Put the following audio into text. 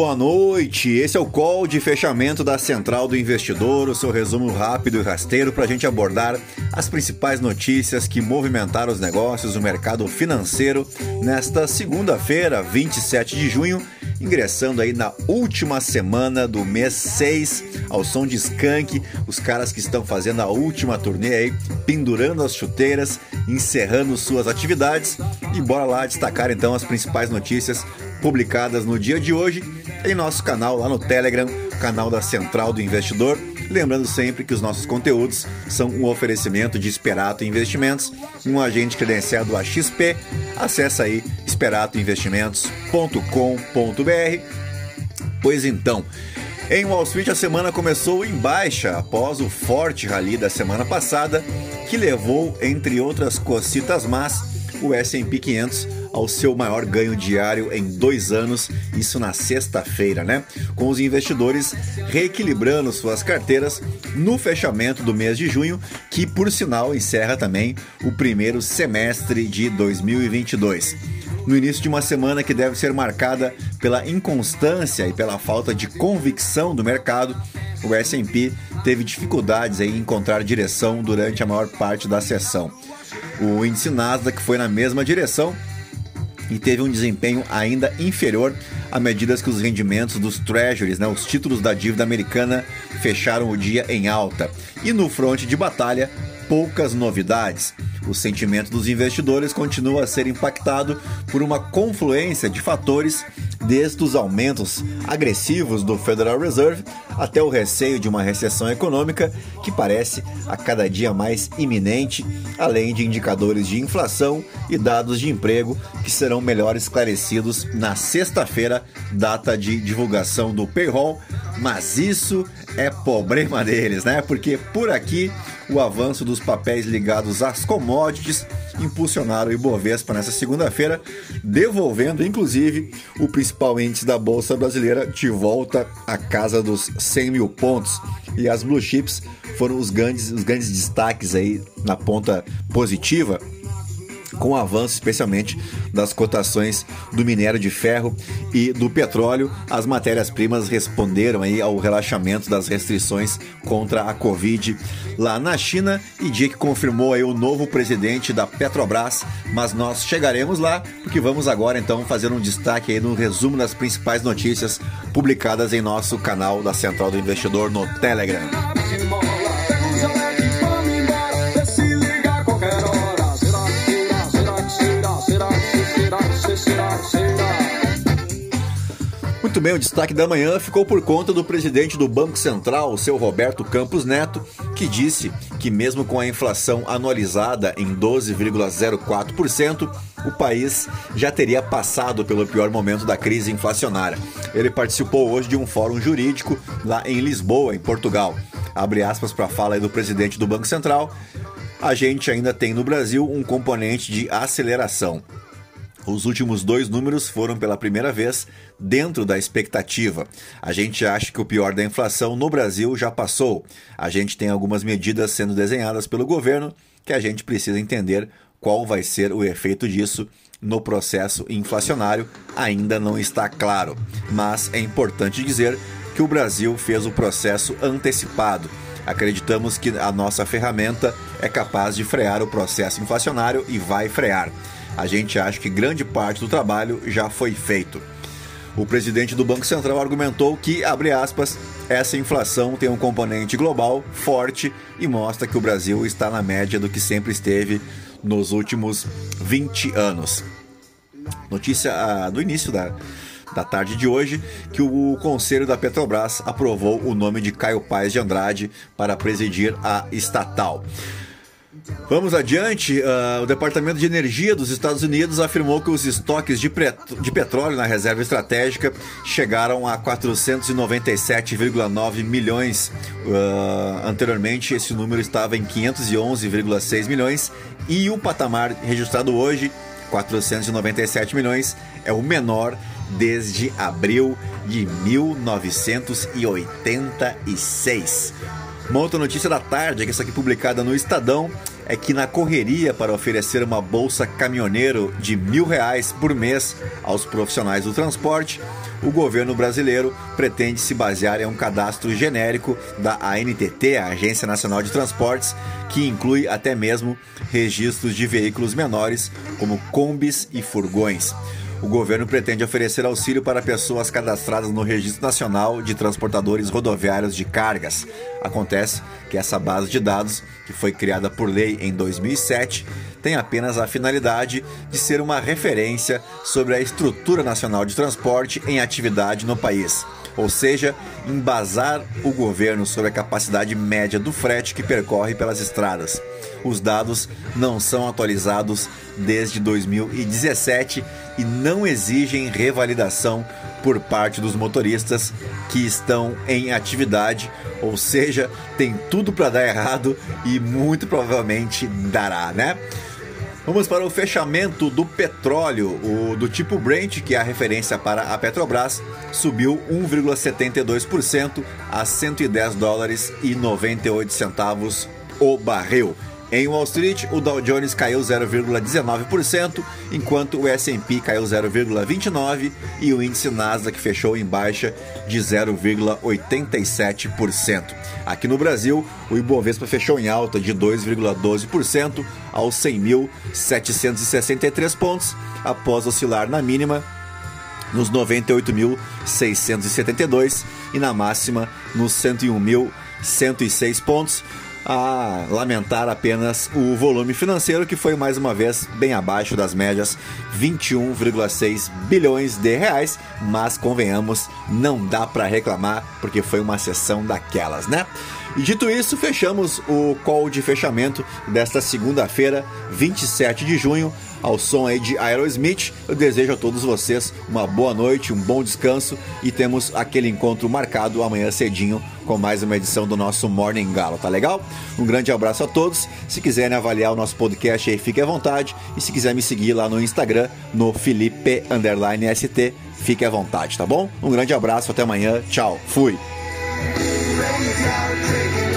boa noite. Esse é o call de fechamento da Central do Investidor, o seu resumo rápido e rasteiro para a gente abordar as principais notícias que movimentaram os negócios, o mercado financeiro, nesta segunda-feira, 27 de junho, ingressando aí na última semana do mês 6, ao som de Skank, os caras que estão fazendo a última turnê aí, pendurando as chuteiras, encerrando suas atividades. E bora lá destacar então as principais notícias publicadas no dia de hoje em nosso canal lá no Telegram, canal da Central do Investidor. Lembrando sempre que os nossos conteúdos são um oferecimento de Esperato Investimentos, um agente credenciado a XP. Acesse aí esperatoinvestimentos.com.br. Pois então, em Wall Street a semana começou em baixa após o forte rally da semana passada, que levou, entre outras cocitas más, o S&P 500 ao seu maior ganho diário em dois anos, isso na sexta-feira, né? Com os investidores reequilibrando suas carteiras no fechamento do mês de junho, que por sinal encerra também o primeiro semestre de 2022 no início de uma semana que deve ser marcada pela inconstância e pela falta de convicção do mercado, o S&P teve dificuldades em encontrar direção durante a maior parte da sessão. O índice Nasdaq foi na mesma direção, e teve um desempenho ainda inferior à medida que os rendimentos dos treasuries, né, os títulos da dívida americana, fecharam o dia em alta. E no fronte de batalha, poucas novidades. O sentimento dos investidores continua a ser impactado por uma confluência de fatores, desde os aumentos agressivos do Federal Reserve até o receio de uma recessão econômica que parece a cada dia mais iminente, além de indicadores de inflação e dados de emprego que serão melhor esclarecidos na sexta-feira, data de divulgação do payroll. Mas isso é problema deles, né? Porque por aqui o avanço dos papéis ligados às commodities impulsionaram o Ibovespa nessa segunda-feira, devolvendo inclusive o principal índice da Bolsa Brasileira de volta à casa dos 100 mil pontos. E as blue chips foram os grandes, os grandes destaques aí na ponta positiva com o avanço especialmente das cotações do minério de ferro e do petróleo, as matérias-primas responderam aí ao relaxamento das restrições contra a Covid lá na China. E dia que confirmou aí o novo presidente da Petrobras, mas nós chegaremos lá porque vamos agora então fazer um destaque aí no resumo das principais notícias publicadas em nosso canal da Central do Investidor no Telegram. Muito bem, o destaque da manhã ficou por conta do presidente do Banco Central, o seu Roberto Campos Neto, que disse que, mesmo com a inflação anualizada em 12,04%, o país já teria passado pelo pior momento da crise inflacionária. Ele participou hoje de um fórum jurídico lá em Lisboa, em Portugal. Abre aspas para a fala do presidente do Banco Central. A gente ainda tem no Brasil um componente de aceleração. Os últimos dois números foram pela primeira vez dentro da expectativa. A gente acha que o pior da inflação no Brasil já passou. A gente tem algumas medidas sendo desenhadas pelo governo que a gente precisa entender qual vai ser o efeito disso no processo inflacionário. Ainda não está claro, mas é importante dizer que o Brasil fez o processo antecipado. Acreditamos que a nossa ferramenta é capaz de frear o processo inflacionário e vai frear a gente acha que grande parte do trabalho já foi feito. O presidente do Banco Central argumentou que, abre aspas, essa inflação tem um componente global forte e mostra que o Brasil está na média do que sempre esteve nos últimos 20 anos. Notícia ah, do início da, da tarde de hoje que o Conselho da Petrobras aprovou o nome de Caio Paes de Andrade para presidir a estatal. Vamos adiante. Uh, o Departamento de Energia dos Estados Unidos afirmou que os estoques de, de petróleo na reserva estratégica chegaram a 497,9 milhões. Uh, anteriormente, esse número estava em 511,6 milhões e o patamar registrado hoje, 497 milhões, é o menor desde abril de 1986. Uma outra notícia da tarde, que essa aqui publicada no Estadão, é que na correria para oferecer uma bolsa caminhoneiro de mil reais por mês aos profissionais do transporte, o governo brasileiro pretende se basear em um cadastro genérico da ANTT, a Agência Nacional de Transportes, que inclui até mesmo registros de veículos menores, como combis e furgões. O governo pretende oferecer auxílio para pessoas cadastradas no Registro Nacional de Transportadores Rodoviários de Cargas. Acontece que essa base de dados, que foi criada por lei em 2007, tem apenas a finalidade de ser uma referência sobre a estrutura nacional de transporte em atividade no país ou seja, embasar o governo sobre a capacidade média do frete que percorre pelas estradas. Os dados não são atualizados desde 2017 e não exigem revalidação por parte dos motoristas que estão em atividade, ou seja, tem tudo para dar errado e muito provavelmente dará, né? Vamos para o fechamento do petróleo. O do tipo Brent, que é a referência para a Petrobras, subiu 1,72% a 110 dólares e 98 centavos o barril. Em Wall Street, o Dow Jones caiu 0,19%, enquanto o S&P caiu 0,29% e o índice Nasdaq fechou em baixa de 0,87%. Aqui no Brasil, o Ibovespa fechou em alta de 2,12% aos 100.763 pontos, após oscilar na mínima nos 98.672 e na máxima nos 101.106 pontos a lamentar apenas o volume financeiro que foi mais uma vez bem abaixo das médias 21,6 bilhões de reais, mas convenhamos, não dá para reclamar porque foi uma sessão daquelas, né? E dito isso, fechamos o call de fechamento desta segunda-feira, 27 de junho, ao som aí de Aerosmith. Eu desejo a todos vocês uma boa noite, um bom descanso e temos aquele encontro marcado amanhã cedinho com mais uma edição do nosso Morning Galo, tá legal? Um grande abraço a todos. Se quiserem avaliar o nosso podcast aí, fique à vontade. E se quiser me seguir lá no Instagram, no Felipe ST, fique à vontade, tá bom? Um grande abraço, até amanhã. Tchau. Fui. out drinking.